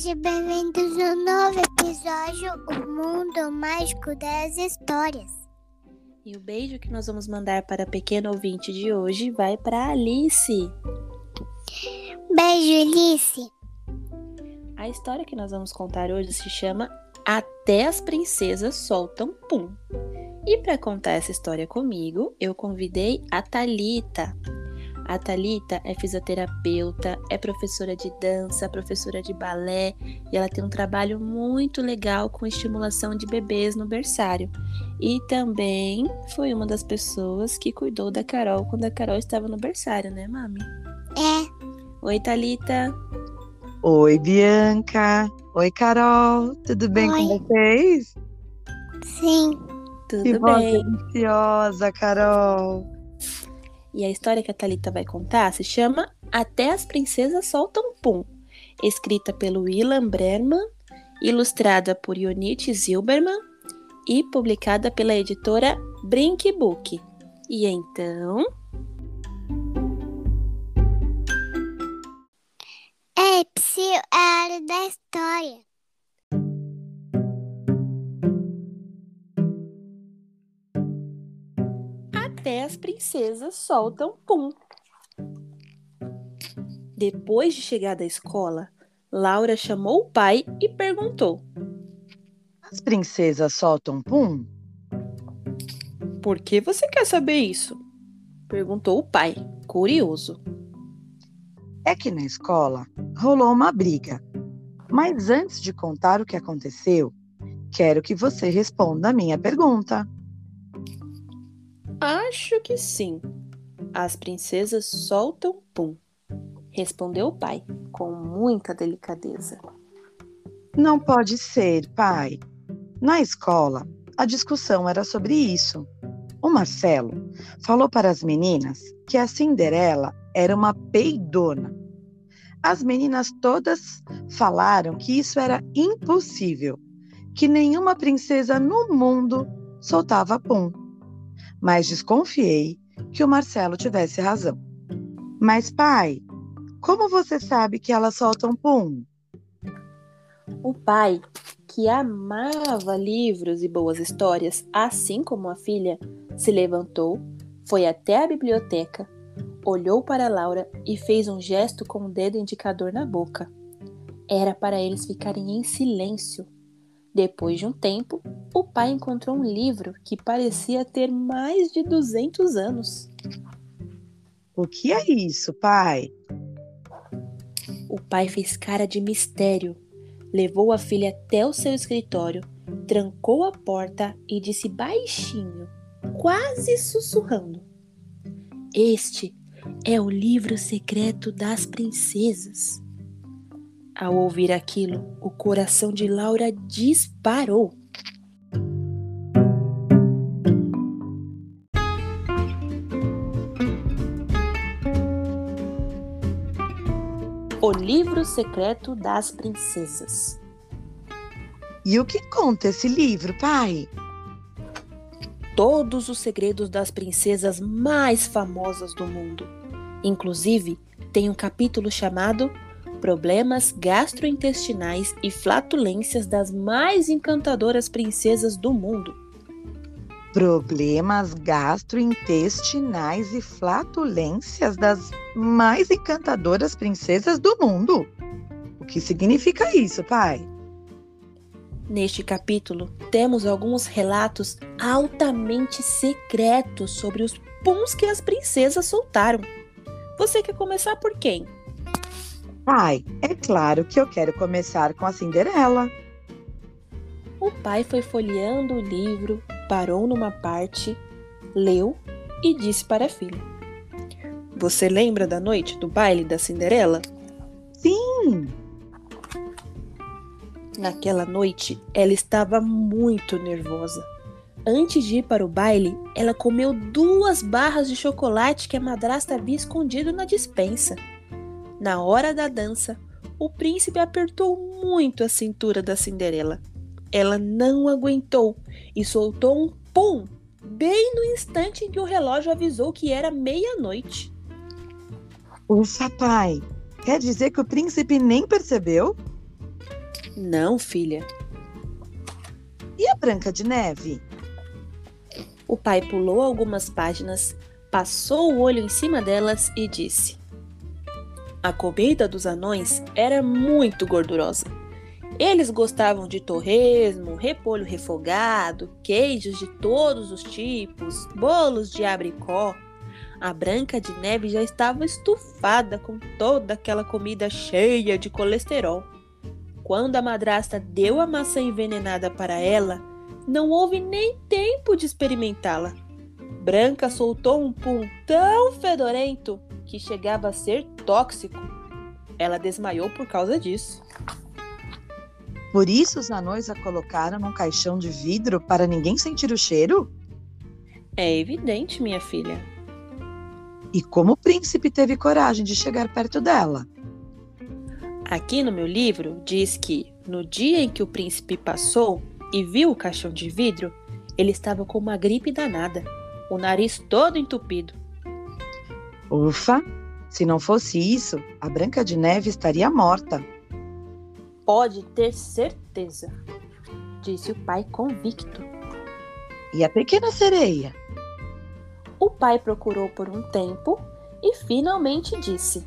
sejam bem-vindos a um novo episódio O Mundo Mágico das Histórias. E o beijo que nós vamos mandar para a pequena ouvinte de hoje vai para Alice. Beijo, Alice. A história que nós vamos contar hoje se chama Até as Princesas Soltam Pum. E para contar essa história comigo, eu convidei a Talita. A Talita é fisioterapeuta, é professora de dança, professora de balé e ela tem um trabalho muito legal com estimulação de bebês no berçário. E também foi uma das pessoas que cuidou da Carol quando a Carol estava no berçário, né, mami? É, Oi, Talita. Oi, Bianca. Oi, Carol. Tudo bem Oi. com vocês? sim. Tudo que voz bem? deliciosa, Carol. E a história que a Thalita vai contar se chama Até as Princesas Soltam Pum, escrita pelo William Bremerman, ilustrada por Yonit Zilberman e publicada pela editora Brink Book. E então, É, Psy é a hora da história. Princesas Soltam Pum. Depois de chegar da escola, Laura chamou o pai e perguntou: As princesas soltam pum? Por que você quer saber isso? Perguntou o pai, curioso. É que na escola rolou uma briga. Mas antes de contar o que aconteceu, quero que você responda a minha pergunta. Acho que sim. As princesas soltam pum, respondeu o pai, com muita delicadeza. Não pode ser, pai. Na escola, a discussão era sobre isso. O Marcelo falou para as meninas que a Cinderela era uma peidona. As meninas todas falaram que isso era impossível, que nenhuma princesa no mundo soltava pum. Mas desconfiei que o Marcelo tivesse razão. Mas, pai, como você sabe que elas soltam pum? O pai, que amava livros e boas histórias, assim como a filha, se levantou, foi até a biblioteca, olhou para Laura e fez um gesto com o dedo indicador na boca. Era para eles ficarem em silêncio. Depois de um tempo, o pai encontrou um livro que parecia ter mais de 200 anos. O que é isso, pai? O pai fez cara de mistério, levou a filha até o seu escritório, trancou a porta e disse baixinho, quase sussurrando: Este é o livro secreto das princesas. Ao ouvir aquilo, o coração de Laura disparou. Livro secreto das princesas. E o que conta esse livro, pai? todos os segredos das princesas mais famosas do mundo. Inclusive, tem um capítulo chamado Problemas gastrointestinais e flatulências das mais encantadoras princesas do mundo. Problemas gastrointestinais e flatulências das mais encantadoras princesas do mundo. O que significa isso, pai? Neste capítulo, temos alguns relatos altamente secretos sobre os puns que as princesas soltaram. Você quer começar por quem? Pai, é claro que eu quero começar com a Cinderela. O pai foi folheando o livro, parou numa parte, leu e disse para a filha: Você lembra da noite do baile da Cinderela? Sim, Naquela noite, ela estava muito nervosa. Antes de ir para o baile, ela comeu duas barras de chocolate que a madrasta havia escondido na despensa. Na hora da dança, o príncipe apertou muito a cintura da Cinderela. Ela não aguentou e soltou um pum bem no instante em que o relógio avisou que era meia-noite. ufa, pai. Quer dizer que o príncipe nem percebeu? Não, filha. E a Branca de Neve? O pai pulou algumas páginas, passou o olho em cima delas e disse: A comida dos anões era muito gordurosa. Eles gostavam de torresmo, repolho refogado, queijos de todos os tipos, bolos de abricó. A Branca de Neve já estava estufada com toda aquela comida cheia de colesterol. Quando a madrasta deu a maçã envenenada para ela, não houve nem tempo de experimentá-la. Branca soltou um pum tão fedorento que chegava a ser tóxico. Ela desmaiou por causa disso. Por isso os anões a colocaram num caixão de vidro para ninguém sentir o cheiro? É evidente, minha filha. E como o príncipe teve coragem de chegar perto dela? Aqui no meu livro diz que, no dia em que o príncipe passou e viu o caixão de vidro, ele estava com uma gripe danada, o nariz todo entupido. Ufa! Se não fosse isso, a Branca de Neve estaria morta. Pode ter certeza, disse o pai convicto. E a pequena sereia? O pai procurou por um tempo e finalmente disse: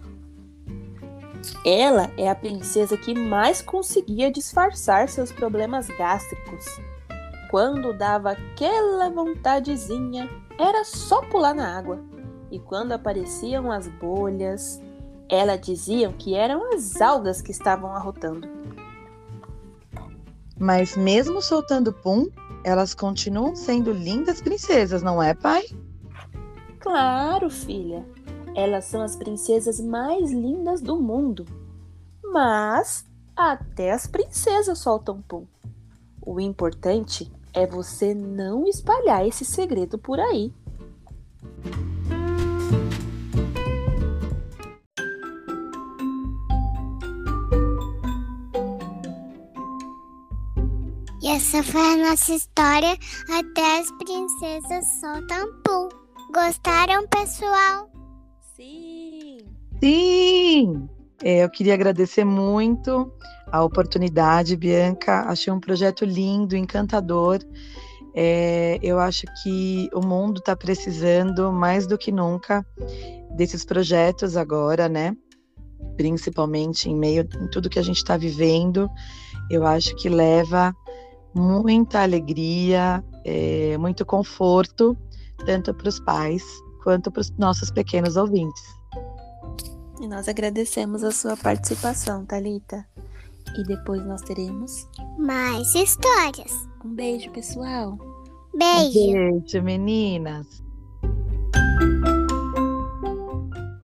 Ela é a princesa que mais conseguia disfarçar seus problemas gástricos. Quando dava aquela vontadezinha, era só pular na água. E quando apareciam as bolhas, ela diziam que eram as algas que estavam arrotando. Mas mesmo soltando pum, elas continuam sendo lindas princesas, não é, pai? Claro, filha. Elas são as princesas mais lindas do mundo. Mas até as princesas soltam pum. O importante é você não espalhar esse segredo por aí. Essa foi a nossa história até as princesas soltam pum. Gostaram, pessoal? Sim! Sim! É, eu queria agradecer muito a oportunidade, Bianca. Achei um projeto lindo, encantador. É, eu acho que o mundo está precisando mais do que nunca desses projetos agora, né? Principalmente em meio a tudo que a gente está vivendo. Eu acho que leva muita alegria, é, muito conforto, tanto para os pais quanto para os nossos pequenos ouvintes. E nós agradecemos a sua participação, Talita. E depois nós teremos Mais histórias. um beijo, pessoal. Beijo. Um beijo, meninas.